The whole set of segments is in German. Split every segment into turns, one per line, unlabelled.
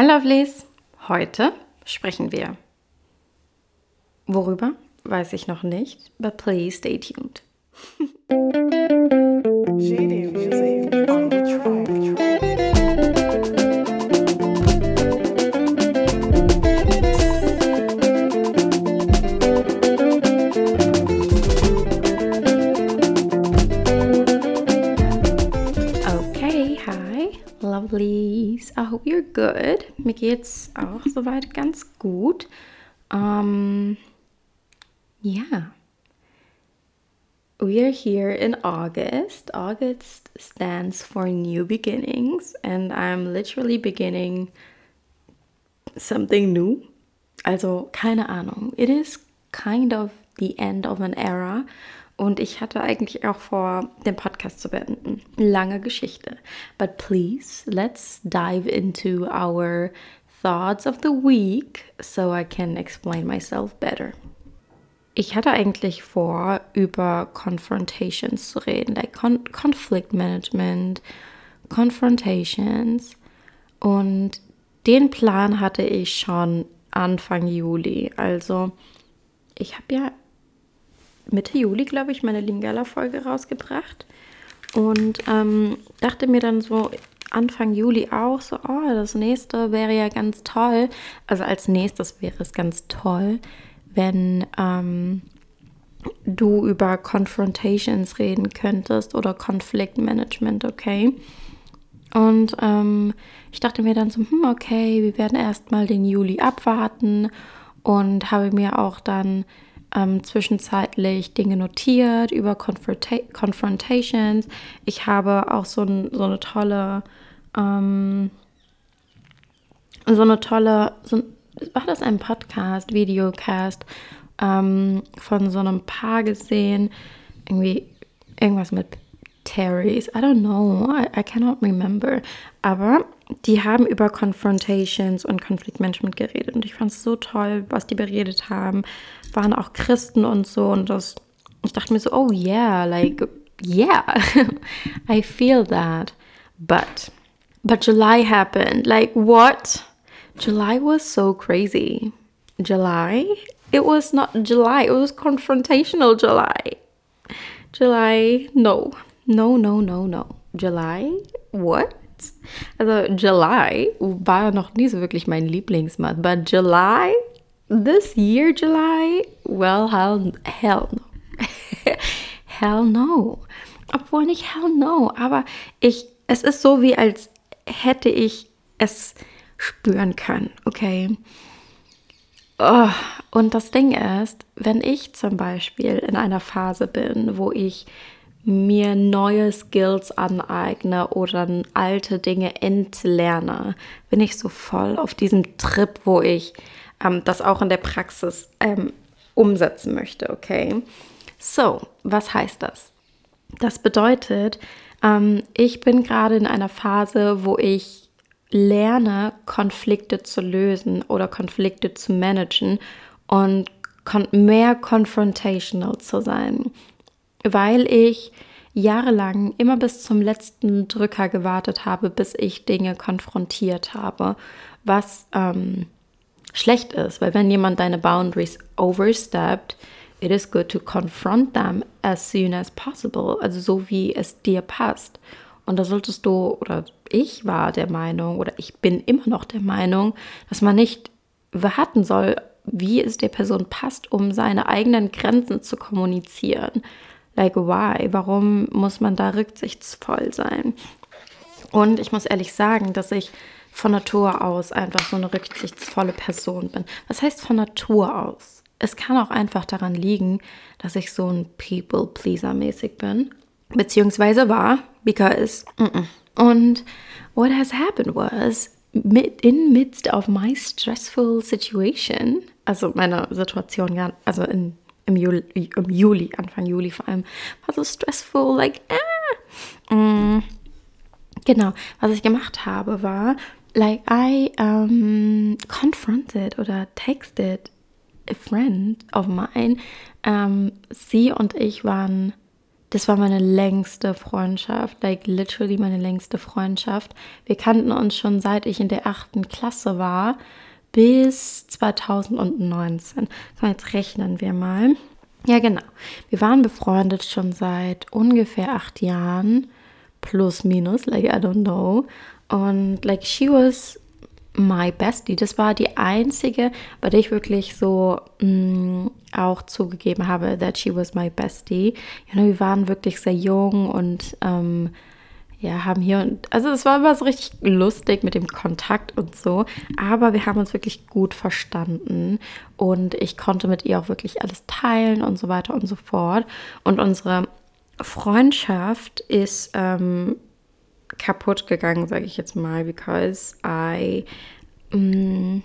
Hi Lovelies! Heute sprechen wir. Worüber? Weiß ich noch nicht, but please stay tuned. geht's auch soweit ganz gut. Um, yeah. We are here in August. August stands for new beginnings, and I'm literally beginning something new. Also, keine Ahnung. It is kind of the end of an era. Und ich hatte eigentlich auch vor, den Podcast zu beenden. Lange Geschichte. But please, let's dive into our thoughts of the week so I can explain myself better. Ich hatte eigentlich vor, über Confrontations zu reden, like Con Conflict Management, Confrontations. Und den Plan hatte ich schon Anfang Juli. Also ich habe ja Mitte Juli, glaube ich, meine Lingala-Folge rausgebracht. Und ähm, dachte mir dann so Anfang Juli auch so, oh, das nächste wäre ja ganz toll. Also als nächstes wäre es ganz toll, wenn ähm, du über Confrontations reden könntest oder Konfliktmanagement, okay? Und ähm, ich dachte mir dann so, hm, okay, wir werden erstmal den Juli abwarten und habe mir auch dann ähm, zwischenzeitlich Dinge notiert über Confronta Confrontations. Ich habe auch so, ein, so eine tolle, ähm, so eine tolle, so, war das ein Podcast, Videocast ähm, von so einem Paar gesehen, irgendwie irgendwas mit Terry's, I don't know, I, I cannot remember, aber die haben über Confrontations und Konfliktmanagement geredet und ich fand es so toll, was die beredet haben, waren auch Christen und so und das, ich dachte mir so, oh yeah, like, yeah, I feel that, but, but July happened, like what? July was so crazy. July? It was not July, it was confrontational July. July, no, no, no, no, no. July? What? Also July war noch nie so wirklich mein Lieblingsmonth, but July, this year July, well, hell, hell no. hell no. Obwohl nicht hell no, aber ich, es ist so wie als hätte ich es spüren können, okay? Oh, und das Ding ist, wenn ich zum Beispiel in einer Phase bin, wo ich mir neue Skills aneigne oder alte Dinge entlerne, bin ich so voll auf diesem Trip, wo ich ähm, das auch in der Praxis ähm, umsetzen möchte, okay? So, was heißt das? Das bedeutet, ähm, ich bin gerade in einer Phase, wo ich lerne, Konflikte zu lösen oder Konflikte zu managen und mehr confrontational zu sein weil ich jahrelang immer bis zum letzten Drücker gewartet habe, bis ich Dinge konfrontiert habe, was ähm, schlecht ist, weil wenn jemand deine Boundaries oversteppt, it is good to confront them as soon as possible, also so wie es dir passt. Und da solltest du, oder ich war der Meinung, oder ich bin immer noch der Meinung, dass man nicht warten soll, wie es der Person passt, um seine eigenen Grenzen zu kommunizieren. Like, why? Warum muss man da rücksichtsvoll sein? Und ich muss ehrlich sagen, dass ich von Natur aus einfach so eine rücksichtsvolle Person bin. Was heißt von Natur aus? Es kann auch einfach daran liegen, dass ich so ein People-Pleaser-mäßig bin. Beziehungsweise war, because. Mm -mm. Und what has happened was, in midst of my stressful situation, also meine Situation, also in im Juli, im Juli, Anfang Juli vor allem, war so stressful, like, ah. Mm. Genau, was ich gemacht habe, war, like, I um, confronted oder texted a friend of mine. Um, sie und ich waren das war meine längste Freundschaft, like literally meine längste Freundschaft. Wir kannten uns schon seit ich in der achten Klasse war bis 2019. So, jetzt rechnen wir mal. Ja, genau. Wir waren befreundet schon seit ungefähr acht Jahren. Plus, minus, like I don't know. Und like she was my bestie. Das war die einzige, bei der ich wirklich so mh, mm, auch zugegeben habe, that she was my bestie. You know, wir waren wirklich sehr jung und ähm, ja, haben hier und also es war immer so richtig lustig mit dem Kontakt und so, aber wir haben uns wirklich gut verstanden und ich konnte mit ihr auch wirklich alles teilen und so weiter und so fort. Und unsere Freundschaft ist ähm, kaputt gegangen, sage ich jetzt mal, because I, mm,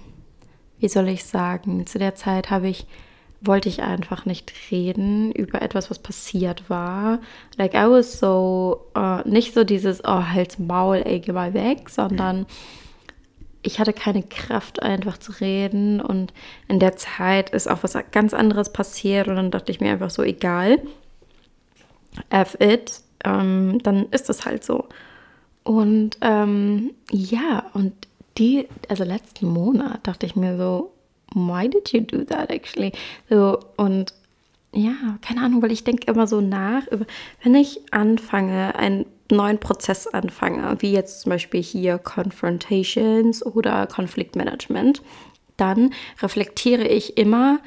wie soll ich sagen, zu der Zeit habe ich wollte ich einfach nicht reden über etwas, was passiert war. Like I was so, uh, nicht so dieses, oh, halt's Maul, ey, geh mal weg, sondern ich hatte keine Kraft einfach zu reden und in der Zeit ist auch was ganz anderes passiert und dann dachte ich mir einfach so, egal, F it, ähm, dann ist es halt so. Und ähm, ja, und die, also letzten Monat dachte ich mir so, why did you do that actually? So, und ja, keine Ahnung, weil ich denke immer so nach, wenn ich anfange, einen neuen Prozess anfange, wie jetzt zum Beispiel hier Confrontations oder Konfliktmanagement, dann reflektiere ich immer,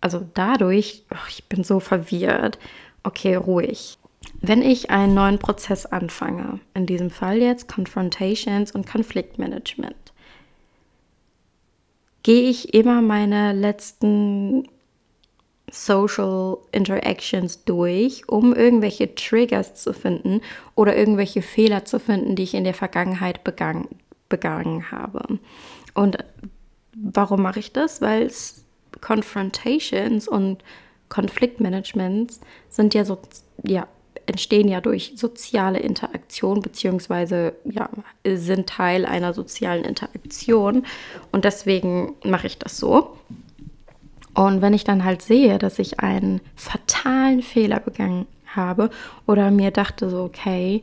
also dadurch, oh, ich bin so verwirrt, okay, ruhig. Wenn ich einen neuen Prozess anfange, in diesem Fall jetzt Confrontations und Konfliktmanagement, gehe ich immer meine letzten Social Interactions durch, um irgendwelche Triggers zu finden oder irgendwelche Fehler zu finden, die ich in der Vergangenheit begangen, begangen habe. Und warum mache ich das? Weil Confrontations und Konfliktmanagements sind ja so ja entstehen ja durch soziale Interaktion, beziehungsweise ja, sind Teil einer sozialen Interaktion. Und deswegen mache ich das so. Und wenn ich dann halt sehe, dass ich einen fatalen Fehler begangen habe oder mir dachte so, okay,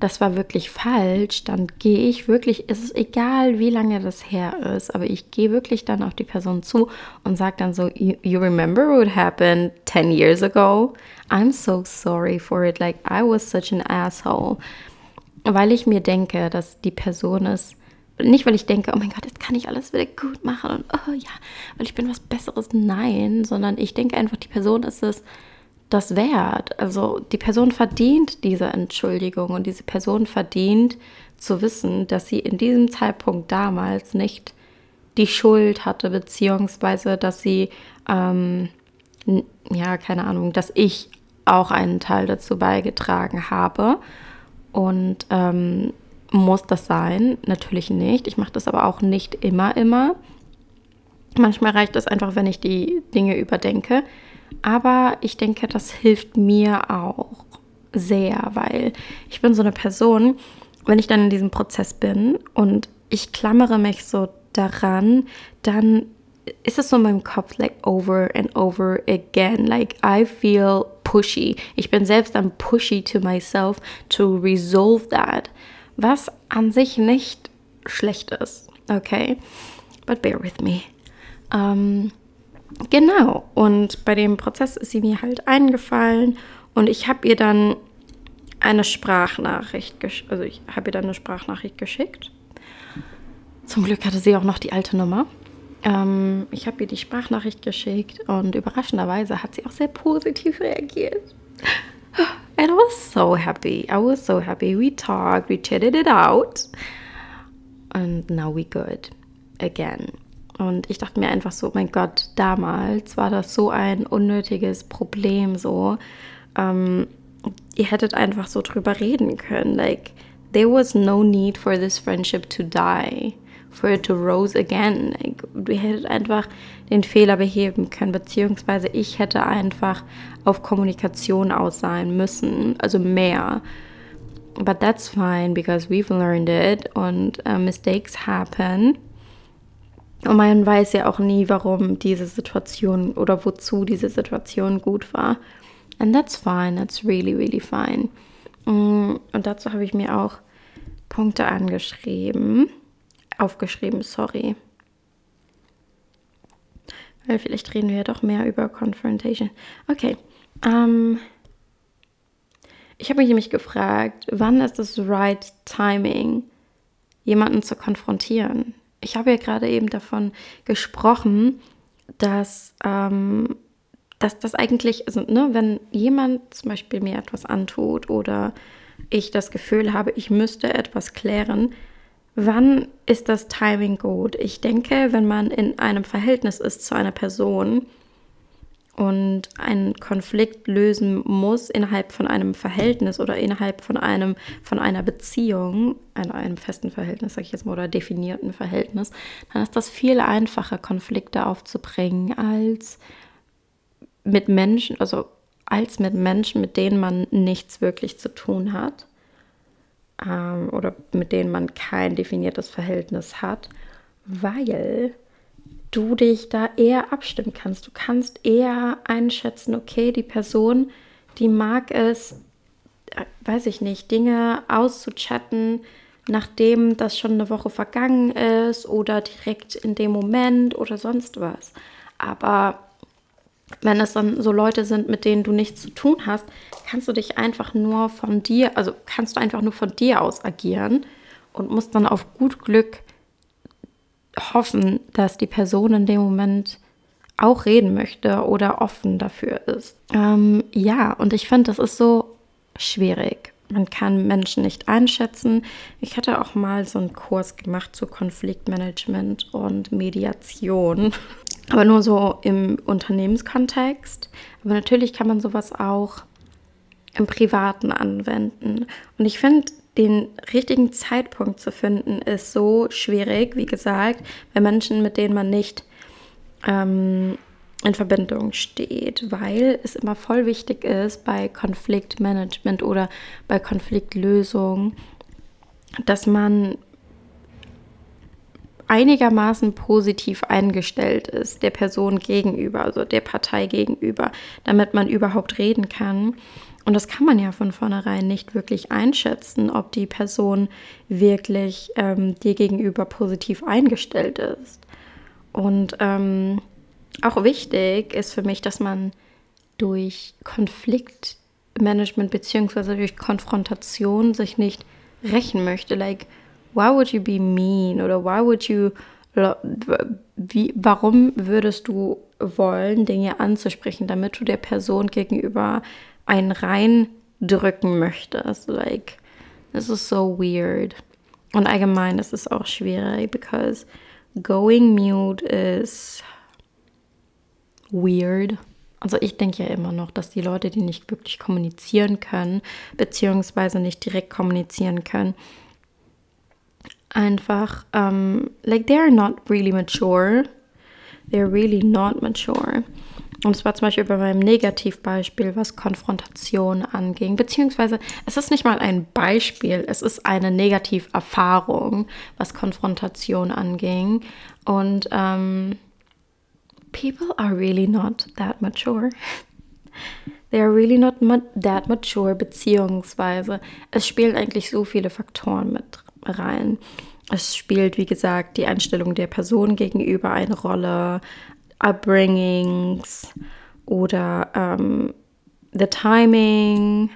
das war wirklich falsch, dann gehe ich wirklich, es ist egal, wie lange das her ist, aber ich gehe wirklich dann auf die Person zu und sage dann so, you remember what happened 10 years ago? I'm so sorry for it, like I was such an asshole. Weil ich mir denke, dass die Person ist, nicht weil ich denke, oh mein Gott, jetzt kann ich alles wieder gut machen und oh ja, weil ich bin was Besseres, nein, sondern ich denke einfach, die Person ist es, das wert. Also die Person verdient diese Entschuldigung und diese Person verdient zu wissen, dass sie in diesem Zeitpunkt damals nicht die Schuld hatte, beziehungsweise dass sie, ähm, ja, keine Ahnung, dass ich auch einen Teil dazu beigetragen habe. Und ähm, muss das sein? Natürlich nicht. Ich mache das aber auch nicht immer, immer. Manchmal reicht es einfach, wenn ich die Dinge überdenke. Aber ich denke, das hilft mir auch sehr, weil ich bin so eine Person, wenn ich dann in diesem Prozess bin und ich klammere mich so daran, dann ist es so in meinem Kopf, like over and over again. Like I feel pushy. Ich bin selbst dann pushy to myself to resolve that. Was an sich nicht schlecht ist. Okay? But bear with me. Um, Genau, und bei dem Prozess ist sie mir halt eingefallen und ich habe ihr dann eine Sprachnachricht, also ich habe ihr dann eine Sprachnachricht geschickt. Zum Glück hatte sie auch noch die alte Nummer. Ähm, ich habe ihr die Sprachnachricht geschickt und überraschenderweise hat sie auch sehr positiv reagiert. And I was so happy. I was so happy. We talked, we chatted it out. And now we good again. Und ich dachte mir einfach so, mein Gott, damals war das so ein unnötiges Problem so. Ähm, ihr hättet einfach so drüber reden können. Like, there was no need for this friendship to die, for it to rose again. Like, ihr hättet einfach den Fehler beheben können, beziehungsweise ich hätte einfach auf Kommunikation aus sein müssen, also mehr. But that's fine because we've learned it und uh, mistakes happen. Und man weiß ja auch nie, warum diese Situation oder wozu diese Situation gut war. And that's fine, that's really, really fine. Mm, und dazu habe ich mir auch Punkte angeschrieben, aufgeschrieben, sorry. Weil vielleicht reden wir ja doch mehr über Confrontation. Okay. Ähm, ich habe mich nämlich gefragt, wann ist das right timing, jemanden zu konfrontieren? Ich habe ja gerade eben davon gesprochen, dass, ähm, dass das eigentlich, also, ne, wenn jemand zum Beispiel mir etwas antut oder ich das Gefühl habe, ich müsste etwas klären, wann ist das Timing gut? Ich denke, wenn man in einem Verhältnis ist zu einer Person und einen Konflikt lösen muss innerhalb von einem Verhältnis oder innerhalb von einem von einer Beziehung, einem, einem festen Verhältnis, sag ich jetzt mal, oder definierten Verhältnis, dann ist das viel einfacher, Konflikte aufzubringen als mit Menschen, also als mit Menschen, mit denen man nichts wirklich zu tun hat ähm, oder mit denen man kein definiertes Verhältnis hat, weil du dich da eher abstimmen kannst. Du kannst eher einschätzen, okay, die Person, die mag es, äh, weiß ich nicht, Dinge auszuchatten, nachdem das schon eine Woche vergangen ist oder direkt in dem Moment oder sonst was. Aber wenn es dann so Leute sind, mit denen du nichts zu tun hast, kannst du dich einfach nur von dir, also kannst du einfach nur von dir aus agieren und musst dann auf gut Glück hoffen, dass die Person in dem Moment auch reden möchte oder offen dafür ist. Ähm, ja, und ich finde, das ist so schwierig. Man kann Menschen nicht einschätzen. Ich hatte auch mal so einen Kurs gemacht zu Konfliktmanagement und Mediation. Aber nur so im Unternehmenskontext. Aber natürlich kann man sowas auch im Privaten anwenden. Und ich finde, den richtigen Zeitpunkt zu finden, ist so schwierig, wie gesagt, bei Menschen, mit denen man nicht ähm, in Verbindung steht, weil es immer voll wichtig ist bei Konfliktmanagement oder bei Konfliktlösung, dass man einigermaßen positiv eingestellt ist der Person gegenüber, also der Partei gegenüber, damit man überhaupt reden kann. Und das kann man ja von vornherein nicht wirklich einschätzen, ob die Person wirklich ähm, dir gegenüber positiv eingestellt ist. Und ähm, auch wichtig ist für mich, dass man durch Konfliktmanagement bzw. durch Konfrontation sich nicht rächen möchte. Like, why would you be mean oder why would you wie, warum würdest du wollen, Dinge anzusprechen, damit du der Person gegenüber einen reindrücken möchtest? Like, this is so weird. Und allgemein ist auch schwierig, because going mute is weird. Also ich denke ja immer noch, dass die Leute, die nicht wirklich kommunizieren können, beziehungsweise nicht direkt kommunizieren können, einfach, um, like, they're not really mature. They're really not mature. Und es war zum Beispiel bei meinem Negativbeispiel, was Konfrontation anging, beziehungsweise es ist nicht mal ein Beispiel, es ist eine Negativerfahrung, was Konfrontation anging. Und ähm, people are really not that mature. They are really not that mature, beziehungsweise es spielen eigentlich so viele Faktoren mit rein. Es spielt, wie gesagt, die Einstellung der Person gegenüber eine Rolle, Upbringings oder ähm, the Timing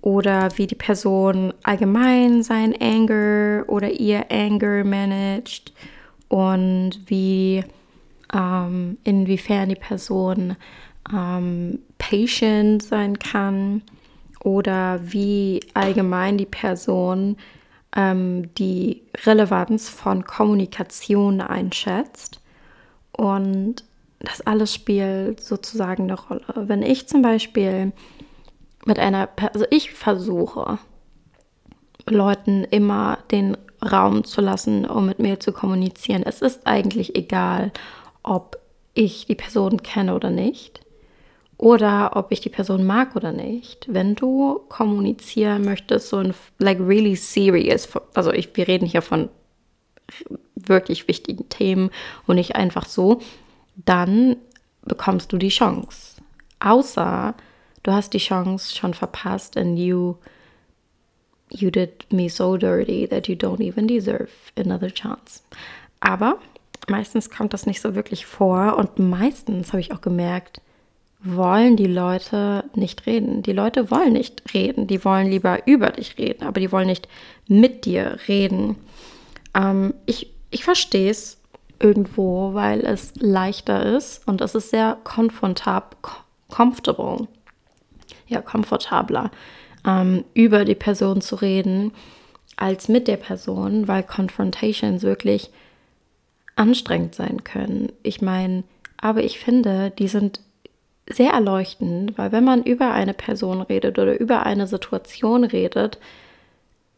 oder wie die Person allgemein sein Anger oder ihr Anger managt und wie ähm, inwiefern die Person ähm, patient sein kann oder wie allgemein die Person ähm, die Relevanz von Kommunikation einschätzt. Und das alles spielt sozusagen eine Rolle. Wenn ich zum Beispiel mit einer, also ich versuche, Leuten immer den Raum zu lassen, um mit mir zu kommunizieren. Es ist eigentlich egal, ob ich die Person kenne oder nicht oder ob ich die Person mag oder nicht. Wenn du kommunizieren möchtest, so ein like really serious, also ich, wir reden hier von wirklich wichtigen Themen und nicht einfach so, dann bekommst du die Chance. Außer du hast die Chance schon verpasst and you you did me so dirty that you don't even deserve another chance. Aber meistens kommt das nicht so wirklich vor und meistens habe ich auch gemerkt, wollen die Leute nicht reden. Die Leute wollen nicht reden, die wollen lieber über dich reden, aber die wollen nicht mit dir reden. Ähm, ich ich verstehe es irgendwo, weil es leichter ist und es ist sehr komfortab, comfortable, ja, komfortabler, ähm, über die Person zu reden, als mit der Person, weil Confrontations wirklich anstrengend sein können. Ich meine, aber ich finde, die sind sehr erleuchtend, weil wenn man über eine Person redet oder über eine Situation redet,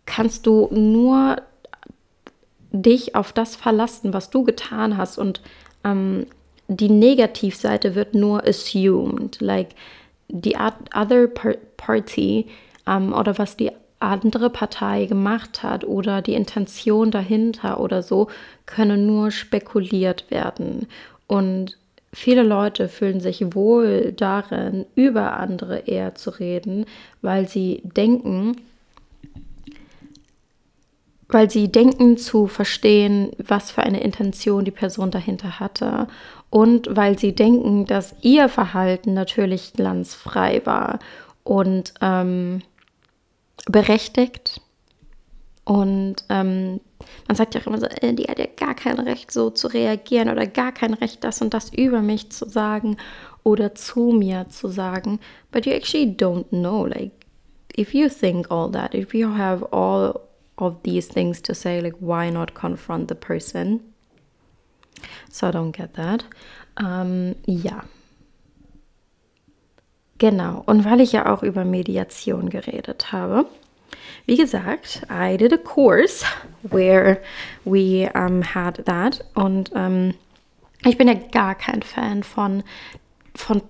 kannst du nur dich auf das verlassen, was du getan hast und ähm, die Negativseite wird nur assumed, like the other party ähm, oder was die andere Partei gemacht hat oder die Intention dahinter oder so, können nur spekuliert werden. Und viele Leute fühlen sich wohl darin, über andere eher zu reden, weil sie denken, weil sie denken zu verstehen, was für eine Intention die Person dahinter hatte und weil sie denken, dass ihr Verhalten natürlich glanzfrei war und ähm, berechtigt. Und ähm, man sagt ja auch immer so, äh, die hat ja gar kein Recht, so zu reagieren oder gar kein Recht, das und das über mich zu sagen oder zu mir zu sagen. But you actually don't know. Like, if you think all that, if you have all of these things to say, like, why not confront the person? So I don't get that. Ähm, ja. Genau. Und weil ich ja auch über Mediation geredet habe, wie gesagt, I did a course where we um, had that. Und ähm, ich bin ja gar kein Fan von, von,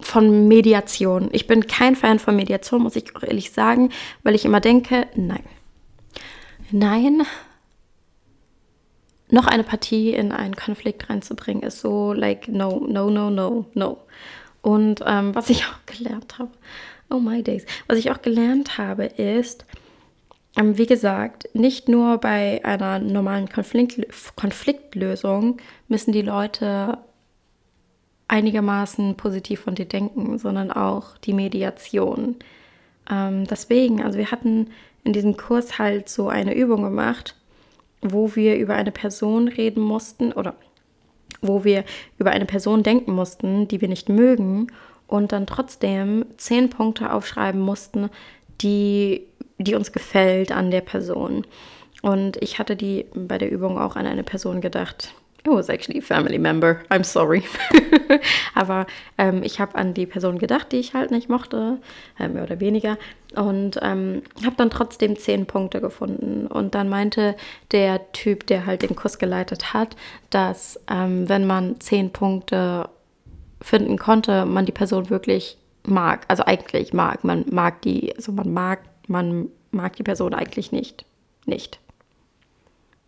von Mediation. Ich bin kein Fan von Mediation, muss ich ehrlich sagen, weil ich immer denke, nein, Nein, noch eine Partie in einen Konflikt reinzubringen, ist so like no, no, no, no, no. Und ähm, was ich auch gelernt habe, oh my days, was ich auch gelernt habe, ist, ähm, wie gesagt, nicht nur bei einer normalen Konflikt Konfliktlösung müssen die Leute einigermaßen positiv von dir denken, sondern auch die Mediation. Ähm, deswegen, also wir hatten in diesem Kurs halt so eine Übung gemacht, wo wir über eine Person reden mussten oder wo wir über eine Person denken mussten, die wir nicht mögen und dann trotzdem zehn Punkte aufschreiben mussten, die, die uns gefällt an der Person. Und ich hatte die bei der Übung auch an eine Person gedacht, It was actually a family member. I'm sorry. Aber ähm, ich habe an die Person gedacht, die ich halt nicht mochte, äh, mehr oder weniger. Und ähm, habe dann trotzdem zehn Punkte gefunden. Und dann meinte der Typ, der halt den Kurs geleitet hat, dass ähm, wenn man zehn Punkte finden konnte, man die Person wirklich mag. Also eigentlich mag. Man mag die, also man mag, man mag die Person eigentlich nicht. Nicht.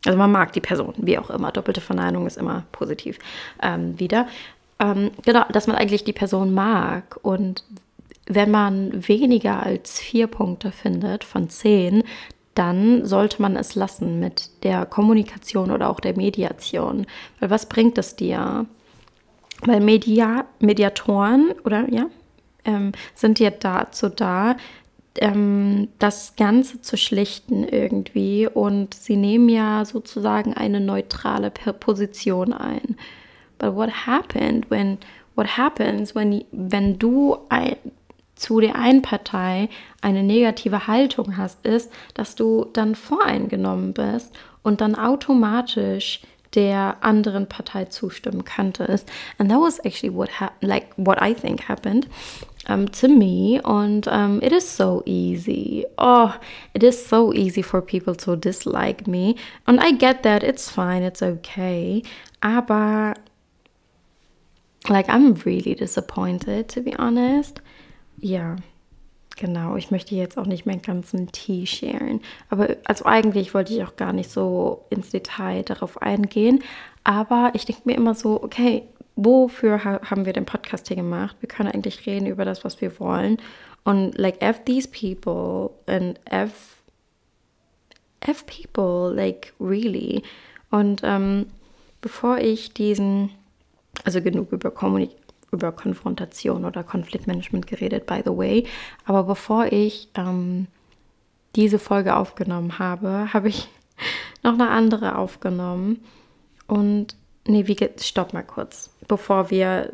Also man mag die Person, wie auch immer. Doppelte Verneinung ist immer positiv ähm, wieder. Ähm, genau, dass man eigentlich die Person mag. Und wenn man weniger als vier Punkte findet von zehn, dann sollte man es lassen mit der Kommunikation oder auch der Mediation. Weil was bringt es dir? Weil Media, Mediatoren oder ja, ähm, sind ja dazu da, ähm, das Ganze zu schlichten irgendwie und sie nehmen ja sozusagen eine neutrale Position ein. But what happened when what happens when wenn du ein, zu der einen Partei eine negative Haltung hast, ist, dass du dann voreingenommen bist und dann automatisch der anderen Partei zustimmen könntest. And that was actually what like what I think happened um, to me. And um, it is so easy. Oh, it is so easy for people to dislike me. And I get that. It's fine. It's okay. Aber, like, I'm really disappointed, to be honest. Ja. Genau, ich möchte jetzt auch nicht meinen ganzen Tee sharen. Aber also eigentlich wollte ich auch gar nicht so ins Detail darauf eingehen. Aber ich denke mir immer so, okay, wofür ha haben wir den Podcast hier gemacht? Wir können eigentlich reden über das, was wir wollen. Und like F these people and F F people, like really. Und ähm, bevor ich diesen, also genug über Kommunik über Konfrontation oder Konfliktmanagement geredet, by the way. Aber bevor ich ähm, diese Folge aufgenommen habe, habe ich noch eine andere aufgenommen. Und nee, wie geht, stopp mal kurz, bevor wir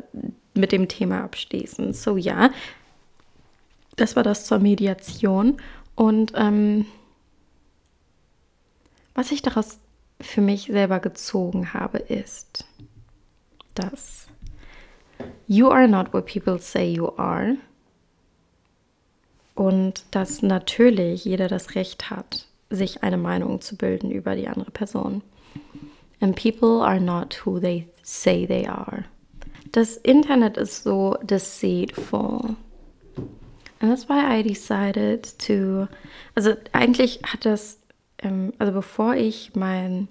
mit dem Thema abschließen. So ja, das war das zur Mediation. Und ähm, was ich daraus für mich selber gezogen habe, ist, dass you are not what people say you are. Und dass natürlich jeder das Recht hat, sich eine Meinung zu bilden über die andere Person. And people are not who they say they are. Das Internet ist so deceitful. And that's why I decided to. Also eigentlich hat das, ähm, also bevor ich mein,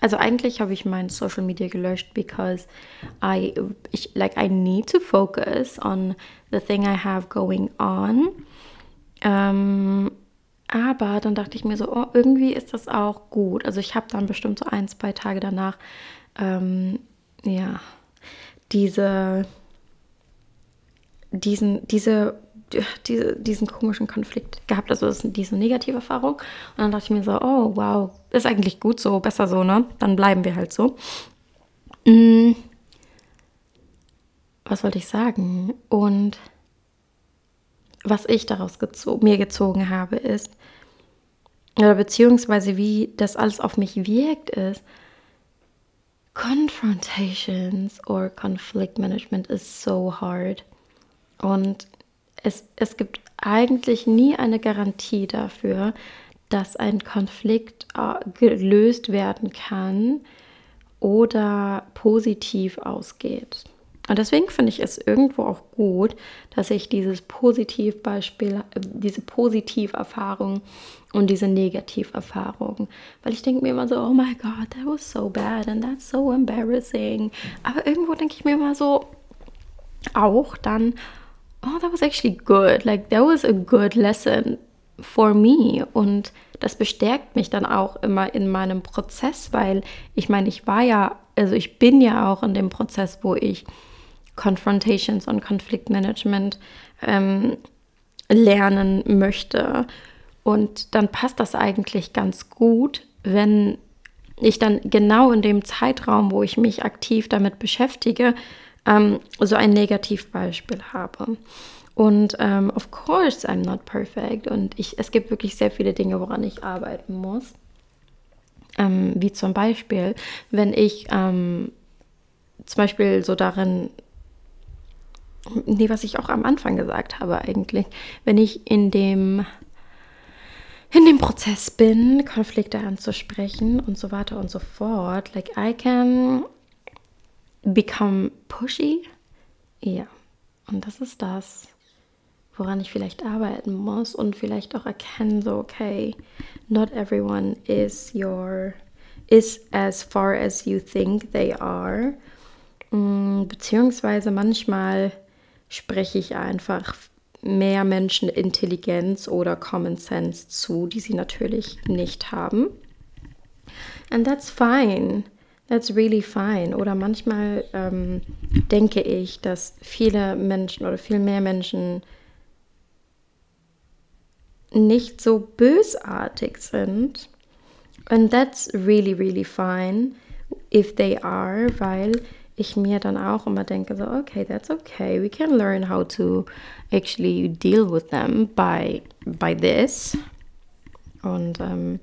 also eigentlich habe ich mein Social Media gelöscht, because I, ich, like I need to focus on the thing I have going on. Ähm, aber dann dachte ich mir so, oh, irgendwie ist das auch gut. Also ich habe dann bestimmt so ein, zwei Tage danach, ähm, ja, diese, diesen, diese, diese, diesen komischen Konflikt gehabt, also das, diese negative Erfahrung. Und dann dachte ich mir so, oh wow, ist eigentlich gut so, besser so, ne? Dann bleiben wir halt so. Hm. Was wollte ich sagen? Und was ich daraus gezo mir gezogen habe, ist, oder beziehungsweise wie das alles auf mich wirkt, ist, Confrontations or Conflict Management is so hard. Und es, es gibt eigentlich nie eine Garantie dafür, dass ein Konflikt äh, gelöst werden kann oder positiv ausgeht. Und deswegen finde ich es irgendwo auch gut, dass ich dieses Positivbeispiel, äh, diese Positiverfahrung und diese Negativerfahrung, weil ich denke mir immer so, oh my God, that was so bad and that's so embarrassing. Aber irgendwo denke ich mir immer so, auch dann, oh, that was actually good, like that was a good lesson for me. Und das bestärkt mich dann auch immer in meinem Prozess, weil ich meine, ich war ja, also ich bin ja auch in dem Prozess, wo ich Confrontations und Konfliktmanagement ähm, lernen möchte. Und dann passt das eigentlich ganz gut, wenn ich dann genau in dem Zeitraum, wo ich mich aktiv damit beschäftige, ähm, so ein Negativbeispiel habe. Und ähm, of course, I'm not perfect. Und ich, es gibt wirklich sehr viele Dinge, woran ich arbeiten muss. Ähm, wie zum Beispiel, wenn ich ähm, zum Beispiel so darin nee, was ich auch am Anfang gesagt habe eigentlich, wenn ich in dem in dem Prozess bin, Konflikte anzusprechen und so weiter und so fort, like I can become pushy. Ja, und das ist das, woran ich vielleicht arbeiten muss und vielleicht auch erkennen, so, okay, not everyone is your, is as far as you think they are. Mm, beziehungsweise manchmal spreche ich einfach mehr Menschen Intelligenz oder Common Sense zu, die sie natürlich nicht haben. And that's fine. That's really fine. Oder manchmal ähm, denke ich, dass viele Menschen oder viel mehr Menschen nicht so bösartig sind. And that's really, really fine if they are, weil ich mir dann auch immer denke, so, okay, that's okay. We can learn how to actually deal with them by, by this. Und ähm,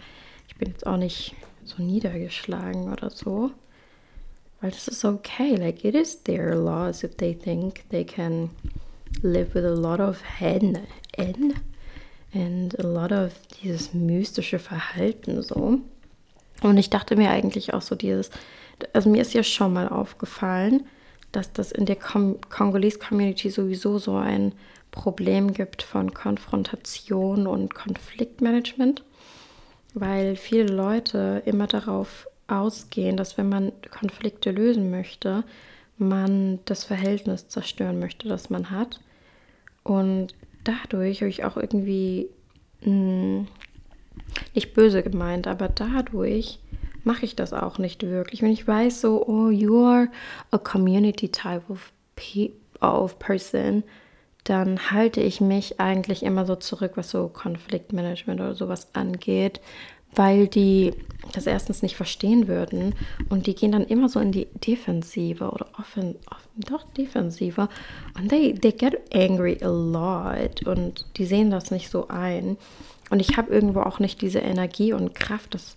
ich bin jetzt auch nicht so niedergeschlagen oder so. Weil das ist okay. Like, it is their laws if they think they can live with a lot of hen, N and a lot of dieses mystische Verhalten so. Und ich dachte mir eigentlich auch so dieses, also mir ist ja schon mal aufgefallen, dass das in der Congolese Community sowieso so ein Problem gibt von Konfrontation und Konfliktmanagement, weil viele Leute immer darauf ausgehen, dass wenn man Konflikte lösen möchte, man das Verhältnis zerstören möchte, das man hat. Und dadurch habe ich auch irgendwie mh, hm, nicht böse gemeint, aber dadurch mache ich das auch nicht wirklich. Wenn ich weiß, so, oh, you're a community type of, of person, dann halte ich mich eigentlich immer so zurück, was so Konfliktmanagement oder sowas angeht, weil die das erstens nicht verstehen würden und die gehen dann immer so in die Defensive oder offen, offen doch Defensive und they, they get angry a lot und die sehen das nicht so ein und ich habe irgendwo auch nicht diese Energie und Kraft, das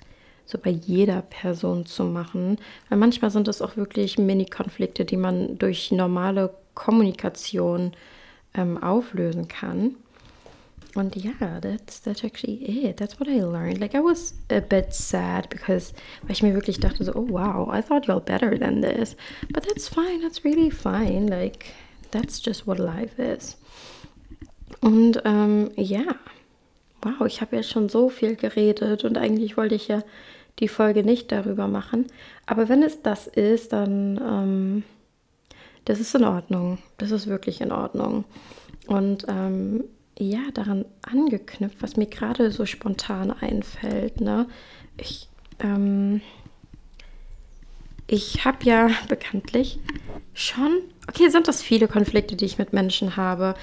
so bei jeder Person zu machen, weil manchmal sind das auch wirklich Mini-Konflikte, die man durch normale Kommunikation ähm, auflösen kann. Und ja, that's, that's actually it. That's what I learned. Like I was a bit sad because, weil ich mir wirklich dachte so, oh wow, I thought you're better than this. But that's fine, that's really fine. Like, that's just what life is. Und ähm, ja, wow, ich habe jetzt schon so viel geredet und eigentlich wollte ich ja die Folge nicht darüber machen. Aber wenn es das ist, dann ähm, das ist in Ordnung. Das ist wirklich in Ordnung. Und ähm, ja, daran angeknüpft, was mir gerade so spontan einfällt, ne? Ich, ähm, ich habe ja bekanntlich schon, okay, sind das viele Konflikte, die ich mit Menschen habe?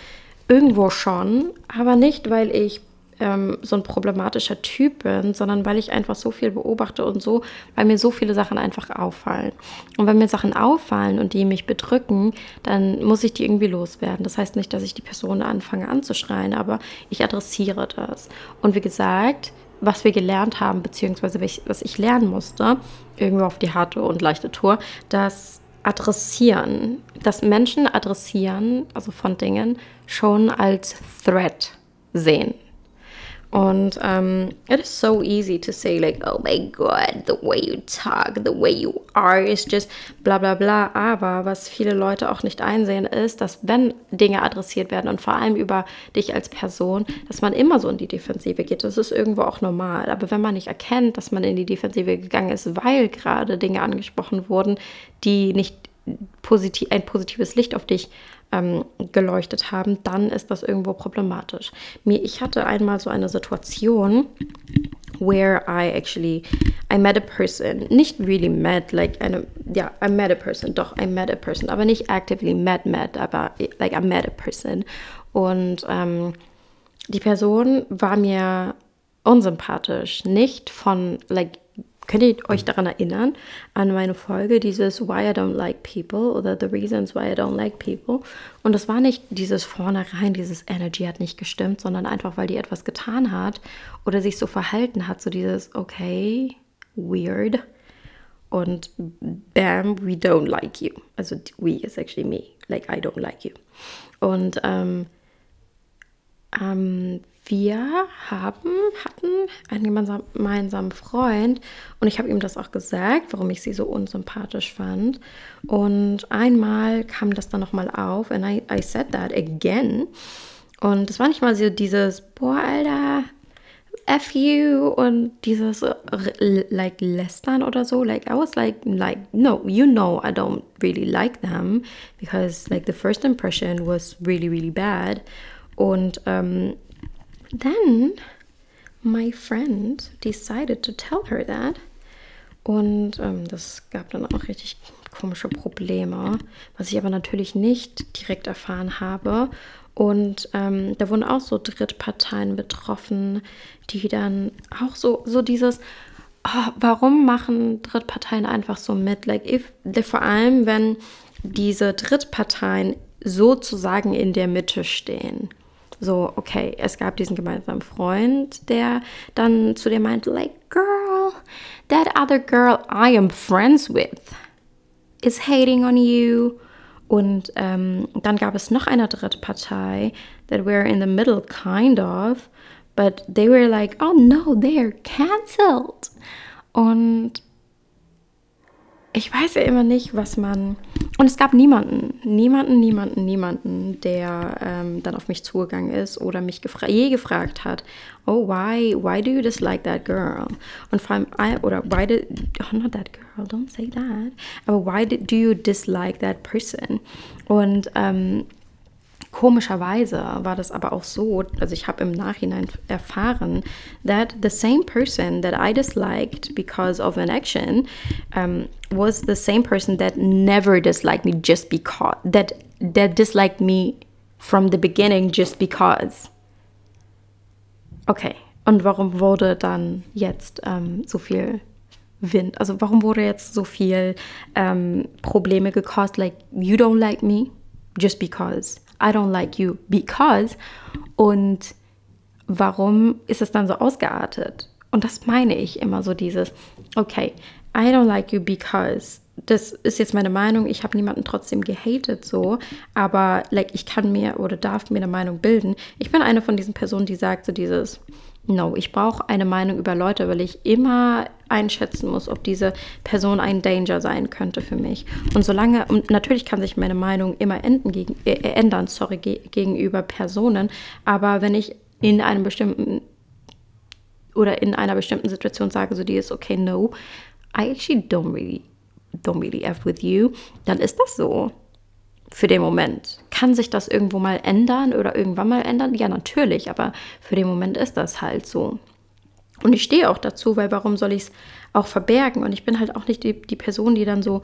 Irgendwo schon, aber nicht, weil ich ähm, so ein problematischer Typ bin, sondern weil ich einfach so viel beobachte und so, weil mir so viele Sachen einfach auffallen. Und wenn mir Sachen auffallen und die mich bedrücken, dann muss ich die irgendwie loswerden. Das heißt nicht, dass ich die Person anfange anzuschreien, aber ich adressiere das. Und wie gesagt, was wir gelernt haben, beziehungsweise was ich lernen musste, irgendwo auf die harte und leichte Tour, dass adressieren, dass Menschen adressieren, also von Dingen, schon als Threat sehen. Und um, it is so easy to say, like, oh my God, the way you talk, the way you are is just bla bla bla. Aber was viele Leute auch nicht einsehen, ist, dass wenn Dinge adressiert werden und vor allem über dich als Person, dass man immer so in die Defensive geht. Das ist irgendwo auch normal. Aber wenn man nicht erkennt, dass man in die Defensive gegangen ist, weil gerade Dinge angesprochen wurden, die nicht positiv, ein positives Licht auf dich ähm, geleuchtet haben, dann ist das irgendwo problematisch. Mir, ich hatte einmal so eine Situation, where I actually I met a person, nicht really met, like eine, ja, I met a person, doch, I met a person, aber nicht actively met, met, aber like I met a person. Und ähm, die Person war mir unsympathisch, nicht von like Könnt ihr euch daran erinnern, an meine Folge, dieses Why I Don't Like People oder The Reasons Why I Don't Like People? Und das war nicht dieses vornherein, dieses Energy hat nicht gestimmt, sondern einfach, weil die etwas getan hat oder sich so verhalten hat, so dieses, okay, weird. Und bam, we don't like you. Also we is actually me. Like I don't like you. Und ähm, ähm, wir haben, hatten einen gemeinsamen Freund und ich habe ihm das auch gesagt, warum ich sie so unsympathisch fand. Und einmal kam das dann nochmal auf and I, I said that again. Und es war nicht mal so dieses, boah, Alter, F you und dieses like lästern oder so. Like I was like, like, no, you know I don't really like them because like the first impression was really, really bad. Und ähm, Then my friend decided to tell her that. Und ähm, das gab dann auch richtig komische Probleme, was ich aber natürlich nicht direkt erfahren habe. Und ähm, da wurden auch so Drittparteien betroffen, die dann auch so, so dieses, oh, warum machen Drittparteien einfach so mit? Like if, vor allem, wenn diese Drittparteien sozusagen in der Mitte stehen so, okay, es gab diesen gemeinsamen Freund, der dann zu dir meinte, like, girl, that other girl I am friends with is hating on you. Und ähm, dann gab es noch eine dritte Partei, that were in the middle, kind of, but they were like, oh no, they're cancelled. Und ich weiß ja immer nicht, was man. Und es gab niemanden, niemanden, niemanden, niemanden, der ähm, dann auf mich zugegangen ist oder mich gefra je gefragt hat, oh, why, why do you dislike that girl? Und vor allem, oder why did, oh, not that girl, don't say that. Aber why do you dislike that person? Und ähm, Komischerweise war das aber auch so, also ich habe im Nachhinein erfahren, that the same person that I disliked because of an action um, was the same person that never disliked me just because, that, that disliked me from the beginning just because. Okay, und warum wurde dann jetzt ähm, so viel Wind? Also warum wurde jetzt so viel ähm, Probleme gecaused? Like, you don't like me just because. I don't like you because. Und warum ist es dann so ausgeartet? Und das meine ich immer so dieses, okay, I don't like you because. Das ist jetzt meine Meinung. Ich habe niemanden trotzdem gehatet so, aber like ich kann mir oder darf mir eine Meinung bilden. Ich bin eine von diesen Personen, die sagt so dieses, no, ich brauche eine Meinung über Leute, weil ich immer einschätzen muss, ob diese Person ein Danger sein könnte für mich. Und solange, und natürlich kann sich meine Meinung immer gegen, äh, ändern, sorry, ge gegenüber Personen, aber wenn ich in einem bestimmten oder in einer bestimmten Situation sage, so die ist okay, no, I actually don't really, don't really F with you, dann ist das so für den Moment. Kann sich das irgendwo mal ändern oder irgendwann mal ändern? Ja, natürlich, aber für den Moment ist das halt so. Und ich stehe auch dazu, weil warum soll ich es auch verbergen? Und ich bin halt auch nicht die, die Person, die dann so,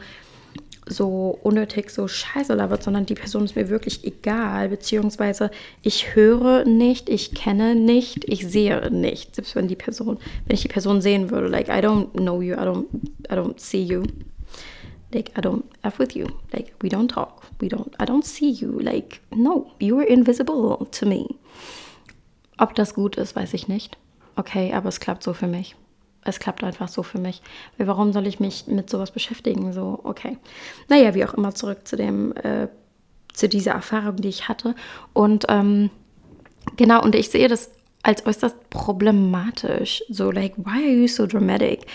so unnötig so scheiße labert, sondern die Person ist mir wirklich egal, beziehungsweise ich höre nicht, ich kenne nicht, ich sehe nicht. Selbst wenn die Person, wenn ich die Person sehen würde, like I don't know you, I don't, I don't see you. Like I don't F with you. Like we don't talk. We don't I don't see you. Like, no, you are invisible to me. Ob das gut ist, weiß ich nicht okay, aber es klappt so für mich. Es klappt einfach so für mich. Weil warum soll ich mich mit sowas beschäftigen? So, okay. Naja, wie auch immer, zurück zu dem, äh, zu dieser Erfahrung, die ich hatte. Und ähm, genau, und ich sehe das als äußerst problematisch. So, like, why are you so dramatic?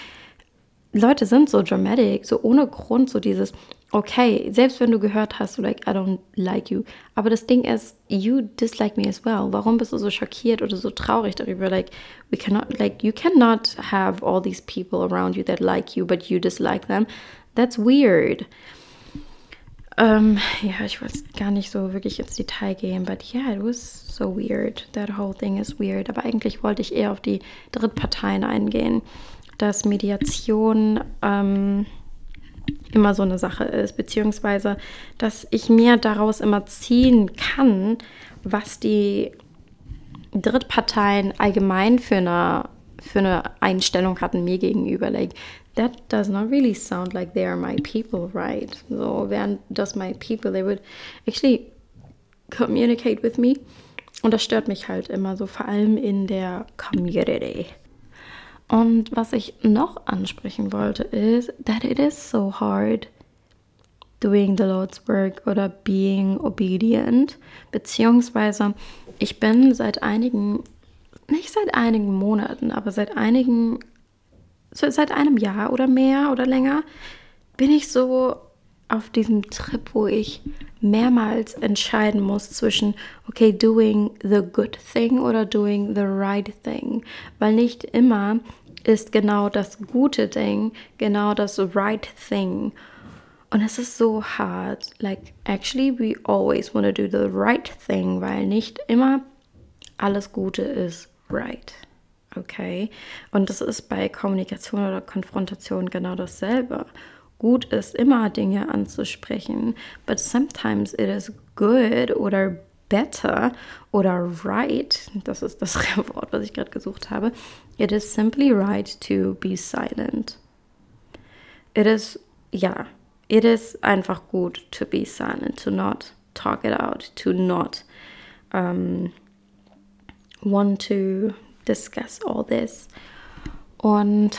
Leute sind so dramatic, so ohne Grund, so dieses, okay, selbst wenn du gehört hast, so like, I don't like you, aber das Ding ist, you dislike me as well. Warum bist du so schockiert oder so traurig darüber? Like, we cannot, like, you cannot have all these people around you that like you, but you dislike them. That's weird. Um, ja, ich wollte gar nicht so wirklich ins Detail gehen, but yeah, it was so weird. That whole thing is weird. Aber eigentlich wollte ich eher auf die Drittparteien eingehen dass Mediation ähm, immer so eine Sache ist, beziehungsweise dass ich mir daraus immer ziehen kann, was die Drittparteien allgemein für eine, für eine Einstellung hatten mir gegenüber. Like, that does not really sound like they are my people, right? So, wären das my people, they would actually communicate with me. Und das stört mich halt immer so, vor allem in der Community. Und was ich noch ansprechen wollte, ist, that it is so hard doing the Lord's work oder being obedient. Beziehungsweise, ich bin seit einigen, nicht seit einigen Monaten, aber seit einigen, seit einem Jahr oder mehr oder länger, bin ich so auf diesem Trip, wo ich mehrmals entscheiden muss zwischen, okay, doing the good thing oder doing the right thing. Weil nicht immer ist genau das gute Ding, genau das right thing. Und es ist so hart. Like, actually, we always want to do the right thing, weil nicht immer alles Gute ist right. Okay? Und das ist bei Kommunikation oder Konfrontation genau dasselbe gut ist, immer Dinge anzusprechen, but sometimes it is good oder better oder right, das ist das Wort, was ich gerade gesucht habe, it is simply right to be silent. It is, ja, it is einfach gut to be silent, to not talk it out, to not um, want to discuss all this. Und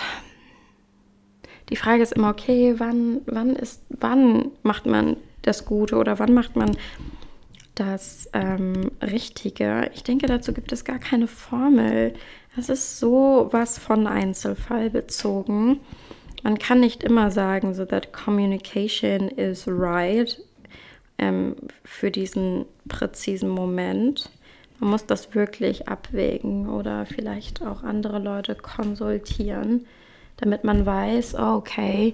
die Frage ist immer, okay, wann, wann ist, wann macht man das Gute oder wann macht man das ähm, Richtige? Ich denke, dazu gibt es gar keine Formel. Das ist so was von Einzelfall bezogen. man kann nicht immer sagen, so that communication is right ähm, für diesen präzisen Moment. Man muss das wirklich abwägen oder vielleicht auch andere Leute konsultieren, damit man weiß, okay,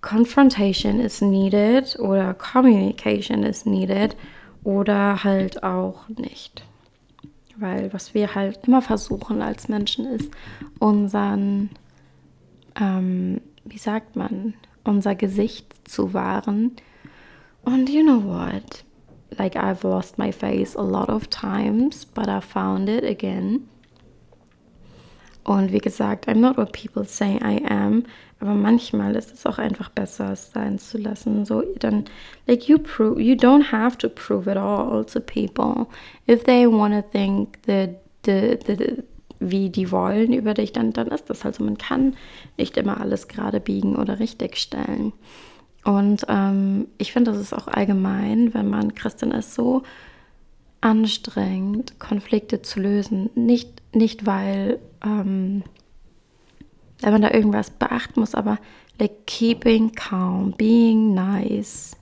Confrontation is needed oder Communication is needed oder halt auch nicht. Weil was wir halt immer versuchen als Menschen ist, unseren, ähm, wie sagt man, unser Gesicht zu wahren. Und you know what? Like I've lost my face a lot of times, but I found it again. Und wie gesagt, I'm not what people say I am. Aber manchmal ist es auch einfach besser, es sein zu lassen. So dann, like you prove, you don't have to prove it all to people. If they want to think that the, the, the, wie die wollen über dich, dann, dann ist das halt so. Man kann nicht immer alles gerade biegen oder richtig stellen. Und ähm, ich finde, das ist auch allgemein, wenn man Christin ist, so anstrengend, Konflikte zu lösen. Nicht, nicht weil ähm, wenn man da irgendwas beachten muss, aber like keeping calm, being nice,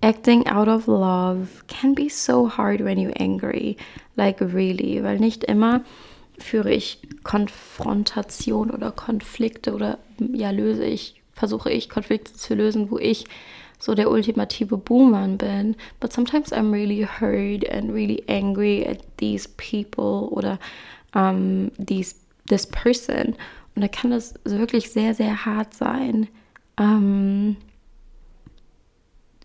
acting out of love can be so hard when you're angry, like really, weil nicht immer führe ich Konfrontation oder Konflikte oder ja löse ich, versuche ich Konflikte zu lösen, wo ich so der ultimative Boomer bin. But sometimes I'm really hurt and really angry at these people oder um, these this person. Und da kann das wirklich sehr, sehr hart sein, ähm,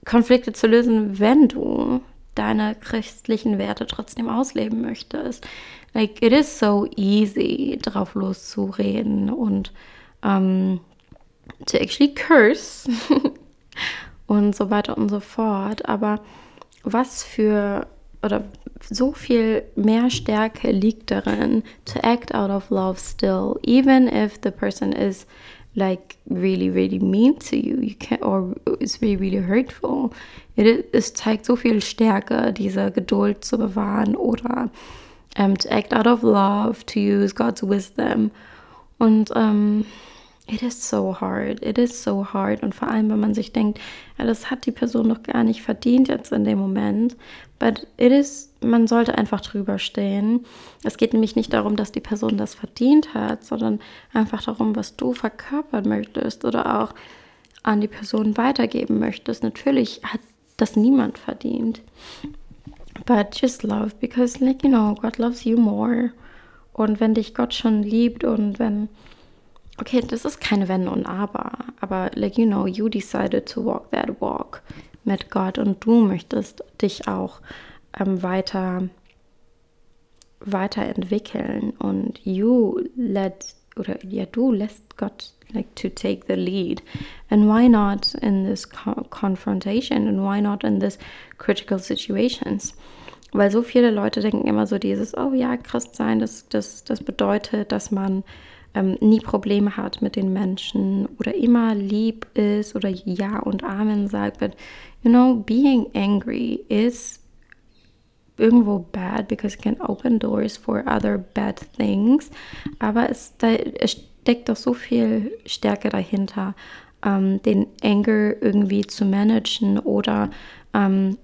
Konflikte zu lösen, wenn du deine christlichen Werte trotzdem ausleben möchtest. Like, it is so easy, drauf loszureden und um, ähm, to actually curse und so weiter und so fort. Aber was für oder so viel mehr Stärke liegt darin, to act out of love still, even if the person is like really, really mean to you, you can or is really, really hurtful. It, es zeigt so viel Stärke, diese Geduld zu bewahren oder um, to act out of love, to use God's wisdom. Und um, It is so hard. It is so hard. Und vor allem, wenn man sich denkt, ja, das hat die Person doch gar nicht verdient jetzt in dem Moment. But it is, man sollte einfach drüber stehen. Es geht nämlich nicht darum, dass die Person das verdient hat, sondern einfach darum, was du verkörpern möchtest oder auch an die Person weitergeben möchtest. Natürlich hat das niemand verdient. But just love, because, like, you know, God loves you more. Und wenn dich Gott schon liebt und wenn okay, das ist keine Wenn und Aber, aber like you know, you decided to walk that walk mit Gott und du möchtest dich auch ähm, weiter weiterentwickeln und you let oder ja du lässt Gott like to take the lead. And why not in this co confrontation and why not in this critical situations? Weil so viele Leute denken immer so dieses oh ja Christ sein das das das bedeutet dass man ähm, nie Probleme hat mit den Menschen oder immer lieb ist oder Ja und Amen sagt. But, you know, being angry is irgendwo bad because it can open doors for other bad things. Aber es, da, es steckt doch so viel Stärke dahinter, ähm, den Anger irgendwie zu managen oder ähm,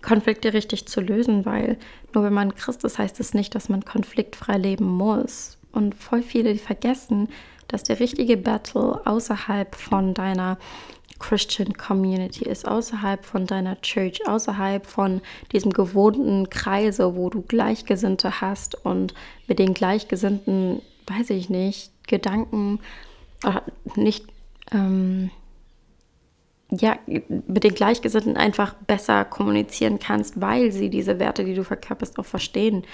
Konflikte richtig zu lösen, weil nur wenn man Christ ist, heißt es nicht, dass man konfliktfrei leben muss. Und voll viele vergessen, dass der richtige Battle außerhalb von deiner Christian Community ist, außerhalb von deiner Church, außerhalb von diesem gewohnten Kreise, wo du Gleichgesinnte hast und mit den Gleichgesinnten, weiß ich nicht, Gedanken, nicht, ähm, ja, mit den Gleichgesinnten einfach besser kommunizieren kannst, weil sie diese Werte, die du verkörperst, auch verstehen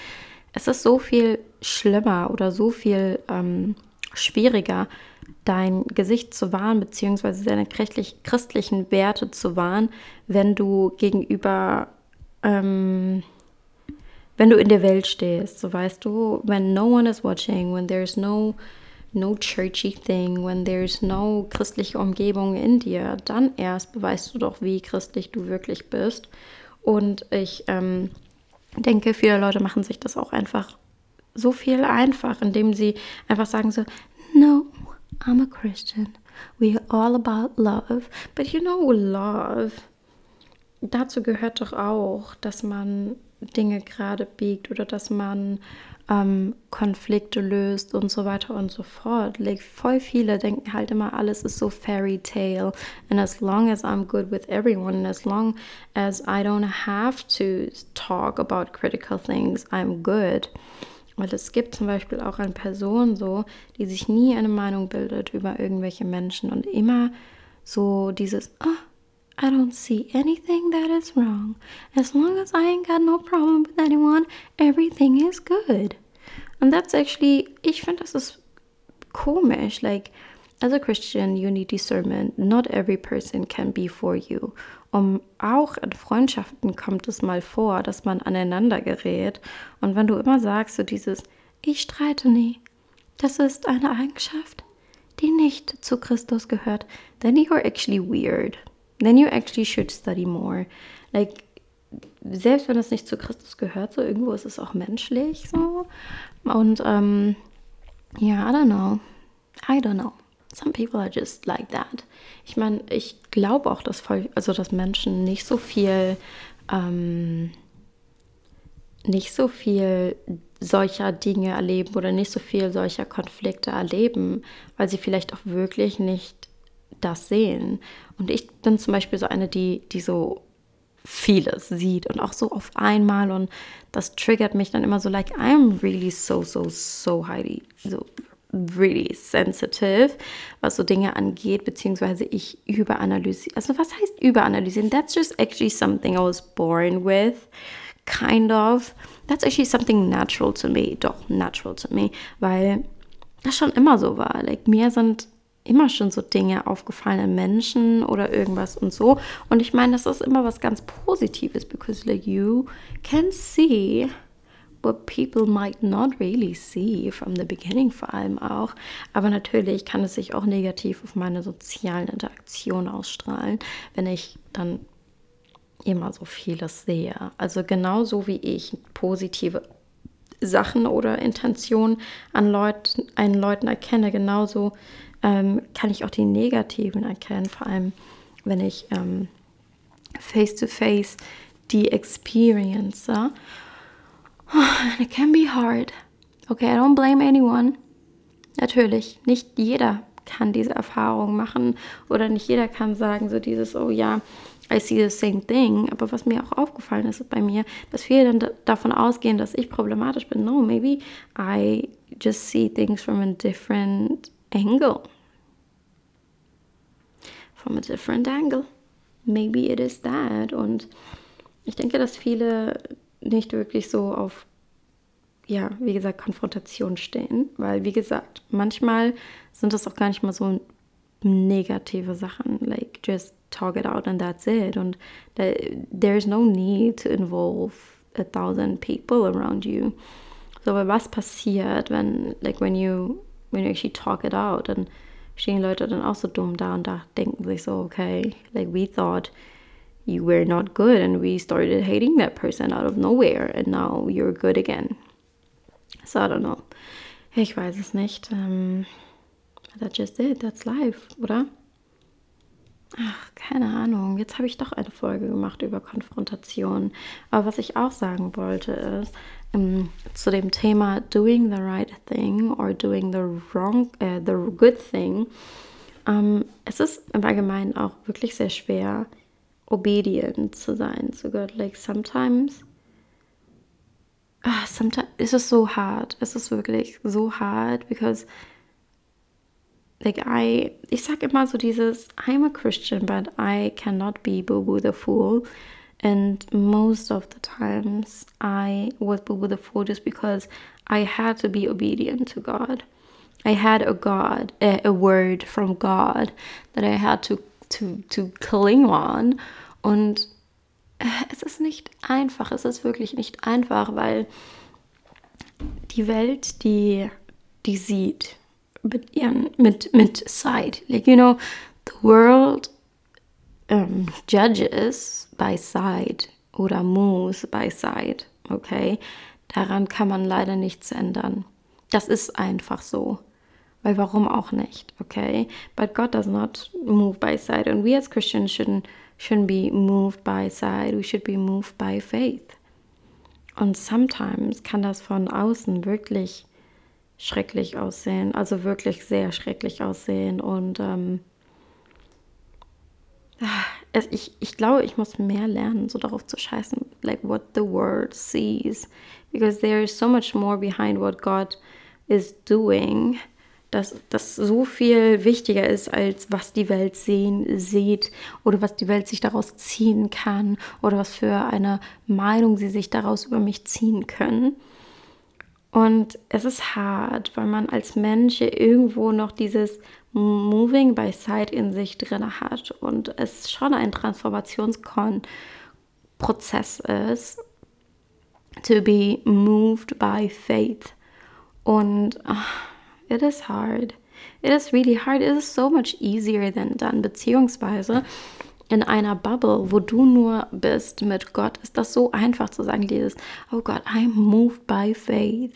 es ist so viel schlimmer oder so viel ähm, schwieriger, dein Gesicht zu wahren, beziehungsweise deine christlichen Werte zu wahren, wenn du gegenüber, ähm, wenn du in der Welt stehst. So weißt du, when no one is watching, when there's no, no churchy thing, when there's no christliche Umgebung in dir, dann erst beweist du doch, wie christlich du wirklich bist. Und ich, ähm, denke, viele Leute machen sich das auch einfach so viel einfach, indem sie einfach sagen so, no, I'm a Christian. we're all about love. But you know, love, dazu gehört doch auch, dass man Dinge gerade biegt oder dass man ähm, Konflikte löst und so weiter und so fort. Like, voll viele denken halt immer, alles ist so Fairy Tale. And as long as I'm good with everyone, and as long as I don't have to talk about critical things, I'm good. Weil es gibt zum Beispiel auch eine Person so, die sich nie eine Meinung bildet über irgendwelche Menschen und immer so dieses, oh, I don't see anything that is wrong. As long as I ain't got no problem with anyone, everything is good. And that's actually, ich finde, das ist komisch. Like, as a Christian, you need discernment. Not every person can be for you. Um, auch in Freundschaften kommt es mal vor, dass man aneinander gerät. Und wenn du immer sagst, so dieses, ich streite nie, das ist eine Eigenschaft, die nicht zu Christus gehört, then you are actually weird then you actually should study more. Like, selbst wenn es nicht zu Christus gehört, so irgendwo ist es auch menschlich so. Und ähm, ja, I don't know. I don't know. Some people are just like that. Ich meine, ich glaube auch, dass voll, also dass Menschen nicht so viel, ähm, nicht so viel solcher Dinge erleben oder nicht so viel solcher Konflikte erleben, weil sie vielleicht auch wirklich nicht das sehen. Und ich bin zum Beispiel so eine, die, die so vieles sieht und auch so auf einmal und das triggert mich dann immer so like I'm really so so so highly so really sensitive, was so Dinge angeht, beziehungsweise ich überanalysiere. Also was heißt überanalysieren? That's just actually something I was born with, kind of. That's actually something natural to me, doch natural to me, weil das schon immer so war. Like mir sind immer schon so Dinge aufgefallen in Menschen oder irgendwas und so. Und ich meine, das ist immer was ganz Positives, because like you can see what people might not really see from the beginning vor allem auch. Aber natürlich kann es sich auch negativ auf meine sozialen Interaktionen ausstrahlen, wenn ich dann immer so vieles sehe. Also genauso wie ich positive Sachen oder Intentionen an Leuten, einen Leuten erkenne, genauso ähm, kann ich auch die negativen erkennen, vor allem wenn ich ähm, face-to-face die experience. It can be hard. Okay, I don't blame anyone. Natürlich, nicht jeder kann diese Erfahrung machen oder nicht jeder kann sagen, so dieses, oh ja, I see the same thing. Aber was mir auch aufgefallen ist bei mir, dass viele dann davon ausgehen, dass ich problematisch bin. No, maybe I just see things from a different angle. From a different angle. Maybe it is that. Und ich denke, dass viele nicht wirklich so auf, ja, wie gesagt, Konfrontation stehen. Weil, wie gesagt, manchmal sind das auch gar nicht mal so negative Sachen. Like, just talk it out and that's it. Und there's no need to involve a thousand people around you. So, aber was passiert, wenn, like, when you, when you actually talk it out, dann stehen Leute dann auch so dumm da und da denken sich so, okay, like, we thought you were not good and we started hating that person out of nowhere and now you're good again. So, I don't know. Ich weiß es nicht. Um, that's just it, that's life, oder? Ach, keine Ahnung. Jetzt habe ich doch eine Folge gemacht über Konfrontation. Aber was ich auch sagen wollte ist, ähm, zu dem Thema doing the right thing or doing the wrong, äh, the good thing. Ähm, es ist im Allgemeinen auch wirklich sehr schwer, obedient zu sein zu Gott. Like sometimes, ah, sometimes, es ist so hart. Es ist wirklich so hart, because like I, ich sag immer so dieses, I'm a Christian, but I cannot be Boo Boo the Fool. And most of the times I was Boo Boo the Fool just because I had to be obedient to God. I had a God, a, a word from God that I had to, to, to cling on. Und es ist nicht einfach, es ist wirklich nicht einfach, weil die Welt, die, die sieht, mit ihren mit mit side like you know the world um, judges by side oder moves by side okay daran kann man leider nichts ändern das ist einfach so Weil warum auch nicht, okay? But God does not move by sight. And we as Christians shouldn't, shouldn't be moved by sight. We should be moved by faith. Und sometimes kann das von außen wirklich schrecklich aussehen. Also wirklich sehr schrecklich aussehen. Und ähm, ich, ich glaube, ich muss mehr lernen, so darauf zu scheißen, like what the world sees. Because there is so much more behind what God is doing, dass das so viel wichtiger ist, als was die Welt sehen, sieht oder was die Welt sich daraus ziehen kann oder was für eine Meinung sie sich daraus über mich ziehen können. Und es ist hart, weil man als Mensch irgendwo noch dieses Moving by Sight in sich drin hat und es schon ein Transformationsprozess ist, to be moved by faith. Und uh, it is hard. It is really hard. It is so much easier than done. Beziehungsweise in einer Bubble, wo du nur bist mit Gott, ist das so einfach zu sagen, dieses, oh Gott, I'm moved by faith.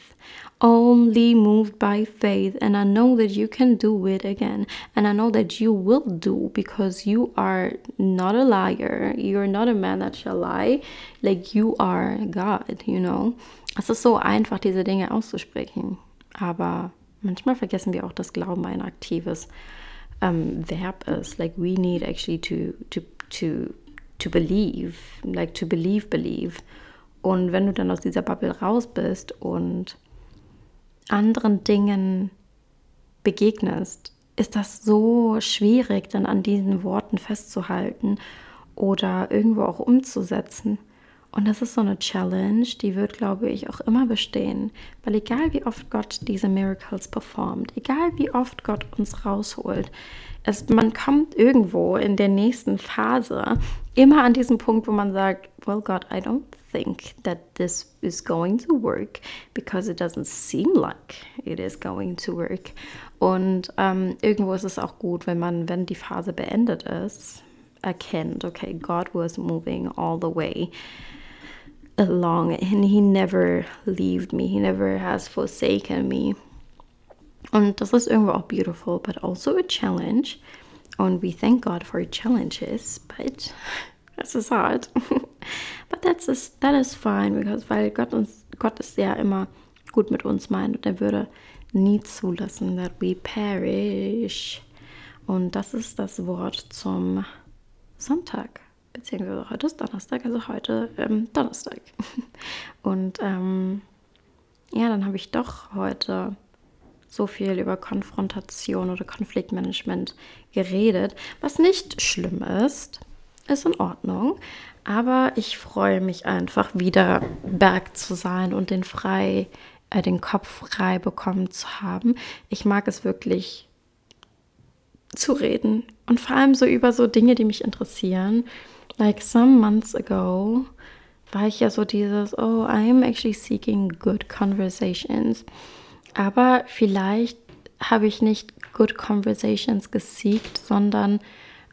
Only moved by faith. And I know that you can do it again. And I know that you will do because you are not a liar. You're not a man that shall lie. Like you are God, you know. Es ist so einfach, diese Dinge auszusprechen. Aber manchmal vergessen wir auch, dass Glauben ein aktives um, verb ist. Like we need actually to to to to believe, like to believe, believe. Und wenn du dann aus dieser Bubble raus bist und anderen Dingen begegnest, ist das so schwierig, dann an diesen Worten festzuhalten oder irgendwo auch umzusetzen. Und das ist so eine Challenge, die wird, glaube ich, auch immer bestehen. Weil egal wie oft Gott diese Miracles performt, egal wie oft Gott uns rausholt, es, man kommt irgendwo in der nächsten Phase immer an diesen Punkt, wo man sagt, well God, I don't think that this is going to work because it doesn't seem like it is going to work. Und ähm, irgendwo ist es auch gut, wenn man, wenn die Phase beendet ist, erkennt, okay, God was moving all the way along. And he never left me. He never has forsaken me. Und das ist irgendwo auch beautiful but also a challenge. And we thank God for challenges but das ist hard but that's a, that is fine because weil Gott uns Gott ist ja immer gut mit uns meint und er würde nie zulassen that we perish und das ist das Wort zum Sonntag beziehungsweise heute ist Donnerstag, also heute ähm, Donnerstag. Und ähm, ja, dann habe ich doch heute so viel über Konfrontation oder Konfliktmanagement geredet, was nicht schlimm ist, ist in Ordnung. Aber ich freue mich einfach wieder berg zu sein und den frei, äh, den Kopf frei bekommen zu haben. Ich mag es wirklich zu reden und vor allem so über so Dinge, die mich interessieren like some months ago war ich ja so dieses, oh, I'm actually seeking good conversations. Aber vielleicht habe ich nicht good conversations gesiegt, sondern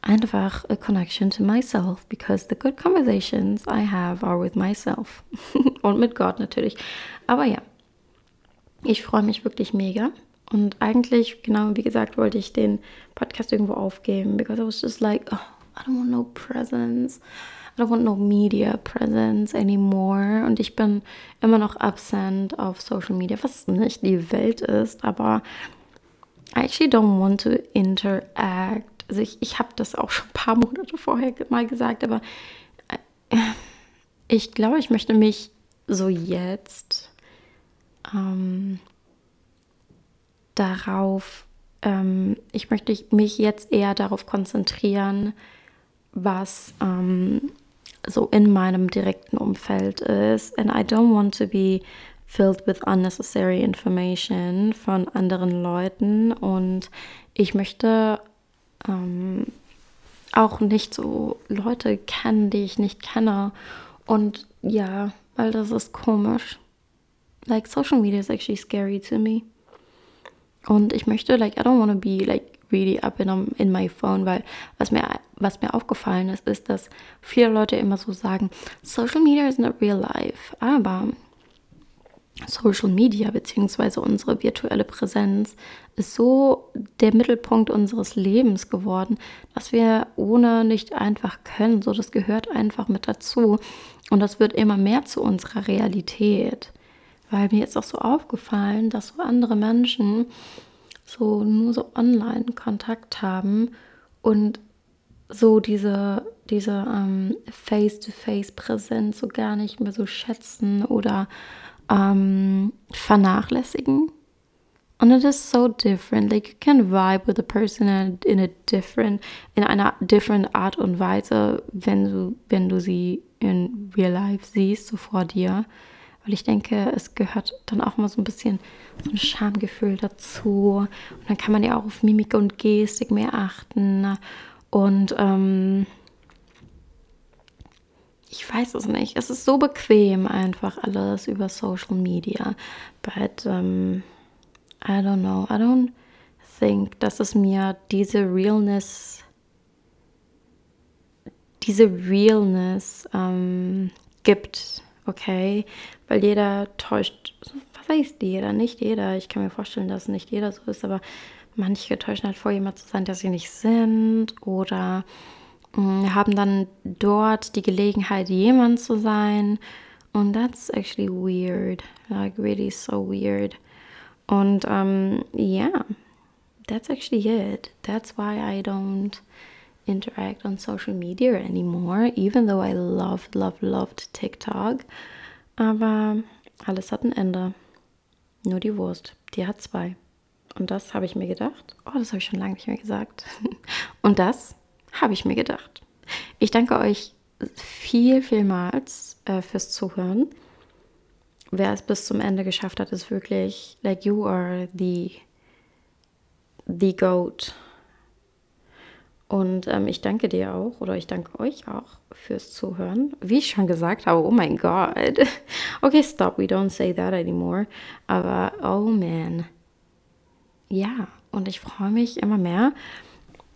einfach a connection to myself, because the good conversations I have are with myself und mit Gott natürlich. Aber ja, ich freue mich wirklich mega. Und eigentlich, genau wie gesagt, wollte ich den Podcast irgendwo aufgeben, because I was just like, oh, I don't want no presents. I don't want no media presence anymore. Und ich bin immer noch absent auf Social Media, was nicht die Welt ist, aber I actually don't want to interact. Also ich, ich habe das auch schon ein paar Monate vorher mal gesagt, aber äh, ich glaube, ich möchte mich so jetzt ähm, darauf, ähm, ich möchte mich jetzt eher darauf konzentrieren, was ähm, so in meinem direkten Umfeld ist. And I don't want to be filled with unnecessary information von anderen Leuten. Und ich möchte ähm, auch nicht so Leute kennen, die ich nicht kenne. Und ja, weil das ist komisch. Like social media is actually scary to me. Und ich möchte, like, I don't want to be like really up in, in my phone, weil was mir, was mir aufgefallen ist, ist, dass viele Leute immer so sagen, Social Media is not real life. Aber Social Media beziehungsweise unsere virtuelle Präsenz ist so der Mittelpunkt unseres Lebens geworden, dass wir ohne nicht einfach können. So, das gehört einfach mit dazu. Und das wird immer mehr zu unserer Realität. Weil mir ist auch so aufgefallen, dass so andere Menschen so nur so online Kontakt haben und so diese, diese ähm, Face-to-Face-Präsenz so gar nicht mehr so schätzen oder ähm, vernachlässigen. Und it is so different. Like you can vibe with a person in a different, in einer different Art und Weise, wenn du, wenn du sie in real life siehst, so vor dir. Weil ich denke, es gehört dann auch mal so ein bisschen so ein Schamgefühl dazu. Und dann kann man ja auch auf Mimik und Gestik mehr achten. Und ähm, ich weiß es nicht. Es ist so bequem einfach alles über Social Media. But um, I don't know. I don't think, dass es mir diese Realness, diese Realness ähm, gibt. Okay? Weil jeder täuscht. Was heißt jeder? Nicht jeder. Ich kann mir vorstellen, dass nicht jeder so ist, aber manche täuschen halt vor, jemand zu sein, der sie nicht sind. Oder Mm, haben dann dort die Gelegenheit, jemand zu sein. Und that's actually weird. Like, really so weird. Und um, yeah, that's actually it. That's why I don't interact on social media anymore, even though I loved, loved, loved TikTok. Aber alles hat ein Ende. Nur die Wurst, die hat zwei. Und das habe ich mir gedacht. Oh, das habe ich schon lange nicht mehr gesagt. Und das habe ich mir gedacht. Ich danke euch viel, vielmals äh, fürs Zuhören. Wer es bis zum Ende geschafft hat, ist wirklich, like you are the, the goat. Und ähm, ich danke dir auch oder ich danke euch auch fürs Zuhören. Wie ich schon gesagt habe, oh mein Gott. Okay, stop, we don't say that anymore. Aber oh man. Ja, und ich freue mich immer mehr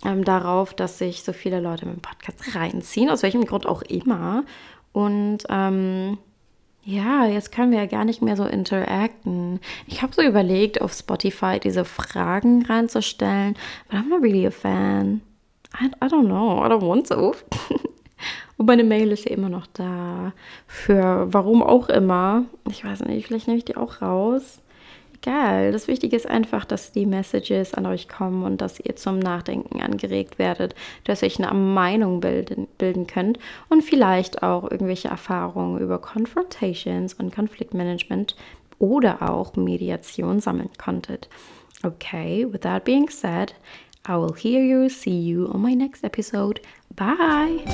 ähm, darauf, dass sich so viele Leute mit dem Podcast reinziehen, aus welchem Grund auch immer. Und ähm, ja, jetzt können wir ja gar nicht mehr so interacten. Ich habe so überlegt, auf Spotify diese Fragen reinzustellen, but I'm not really a fan. I, I don't know, I don't want to. Und meine Mail ist ja immer noch da. Für warum auch immer. Ich weiß nicht, vielleicht nehme ich die auch raus egal. Das Wichtige ist einfach, dass die Messages an euch kommen und dass ihr zum Nachdenken angeregt werdet, dass ihr euch eine Meinung bilden, bilden könnt und vielleicht auch irgendwelche Erfahrungen über Confrontations und Konfliktmanagement oder auch Mediation sammeln konntet. Okay, with that being said, I will hear you, see you on my next episode. Bye!